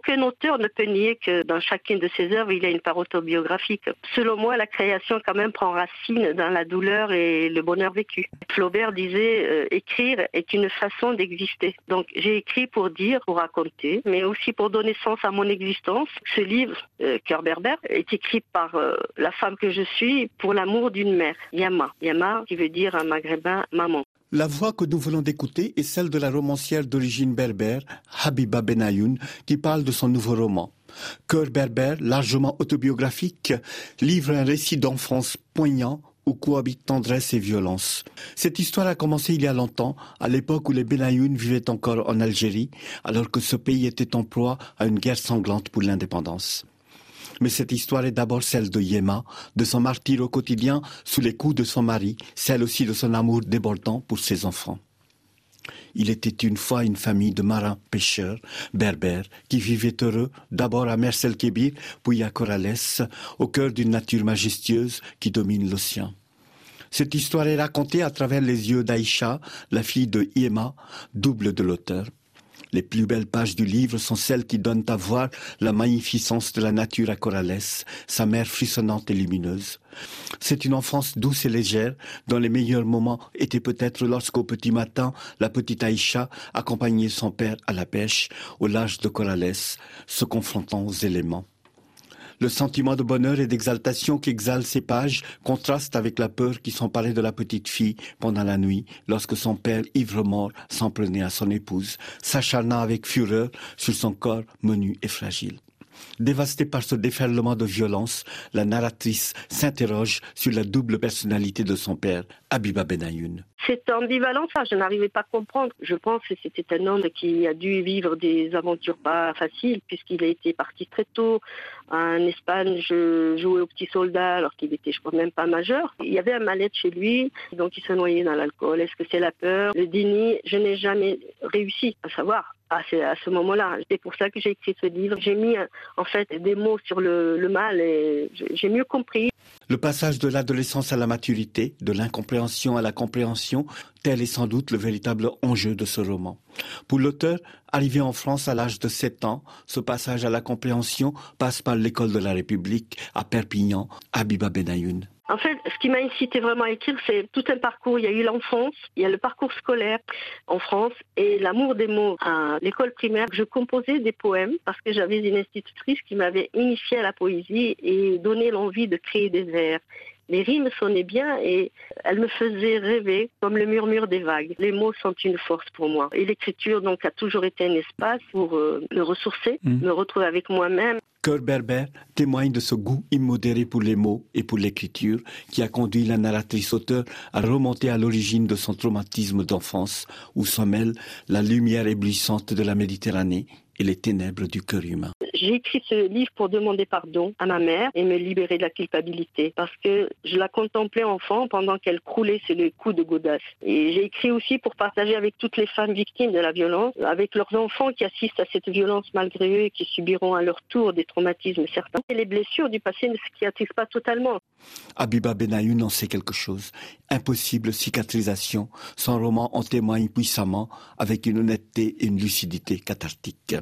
aucun auteur ne peut nier que dans chacune de ses œuvres, il y a une part autobiographique. Selon moi, la création quand même prend racine dans la douleur et le bonheur vécu. Flaubert disait euh, écrire est une façon d'exister. Donc j'ai écrit pour dire, pour raconter, mais aussi pour donner sens à mon existence. Ce livre, euh, Cœur berbère, est écrit par euh, la femme que je suis pour l'amour d'une mère, Yama. Yama qui veut dire un maghrébin maman. La voix que nous venons d'écouter est celle de la romancière d'origine berbère, Habiba Benayoun, qui parle de son nouveau roman. Cœur berbère, largement autobiographique, livre un récit d'enfance poignant où cohabitent tendresse et violence. Cette histoire a commencé il y a longtemps, à l'époque où les Benayoun vivaient encore en Algérie, alors que ce pays était en proie à une guerre sanglante pour l'indépendance. Mais cette histoire est d'abord celle de Yema, de son martyr au quotidien sous les coups de son mari, celle aussi de son amour débordant pour ses enfants. Il était une fois une famille de marins pêcheurs berbères qui vivaient heureux d'abord à Mersel Kébir, puis à Corrales, au cœur d'une nature majestueuse qui domine l'océan. Cette histoire est racontée à travers les yeux d'Aïcha, la fille de Yema, double de l'auteur. Les plus belles pages du livre sont celles qui donnent à voir la magnificence de la nature à Corrales, sa mer frissonnante et lumineuse. C'est une enfance douce et légère, dont les meilleurs moments étaient peut-être lorsqu'au petit matin, la petite Aïcha accompagnait son père à la pêche, au large de Corrales, se confrontant aux éléments. Le sentiment de bonheur et d'exaltation qui ces pages contraste avec la peur qui s'emparait de la petite fille pendant la nuit, lorsque son père ivre-mort s'en prenait à son épouse, s'acharnant avec fureur sur son corps menu et fragile. Dévastée par ce déferlement de violence, la narratrice s'interroge sur la double personnalité de son père, Abiba Benayoun. Cette ambivalence, je n'arrivais pas à comprendre. Je pense que c'était un homme qui a dû vivre des aventures pas faciles, puisqu'il a été parti très tôt en Espagne jouer au petit soldat alors qu'il était, je crois, même pas majeur. Il y avait un mal-être chez lui, donc il se noyait dans l'alcool. Est-ce que c'est la peur, le déni Je n'ai jamais réussi à savoir à ce, moment-là. C'est pour ça que j'ai écrit ce livre. J'ai mis en fait des mots sur le mal et j'ai mieux compris. Le passage de l'adolescence à la maturité, de l'incompréhension à la compréhension, tel est sans doute le véritable enjeu de ce roman. Pour l'auteur, arrivé en France à l'âge de 7 ans, ce passage à la compréhension passe par l'école de la République à Perpignan, à Biba Benayoun. En fait, ce qui m'a incité vraiment à écrire, c'est tout un parcours. Il y a eu l'enfance, il y a le parcours scolaire en France et l'amour des mots à l'école primaire. Je composais des poèmes parce que j'avais une institutrice qui m'avait initié à la poésie et donné l'envie de créer des vers. Les rimes sonnaient bien et elles me faisaient rêver comme le murmure des vagues. Les mots sont une force pour moi. Et l'écriture donc a toujours été un espace pour euh, me ressourcer, mmh. me retrouver avec moi-même. Cœur berbère témoigne de ce goût immodéré pour les mots et pour l'écriture qui a conduit la narratrice-auteur à remonter à l'origine de son traumatisme d'enfance où s'en mêle la lumière éblouissante de la Méditerranée et les ténèbres du cœur humain. J'ai écrit ce livre pour demander pardon à ma mère et me libérer de la culpabilité parce que je la contemplais enfant pendant qu'elle croulait sur les coups de Godasse. Et j'ai écrit aussi pour partager avec toutes les femmes victimes de la violence, avec leurs enfants qui assistent à cette violence malgré eux et qui subiront à leur tour des traumatismes certains. Et les blessures du passé ne cicatrisent pas totalement. Abiba Benayoun en sait quelque chose. Impossible cicatrisation. Son roman en témoigne puissamment avec une honnêteté et une lucidité cathartique.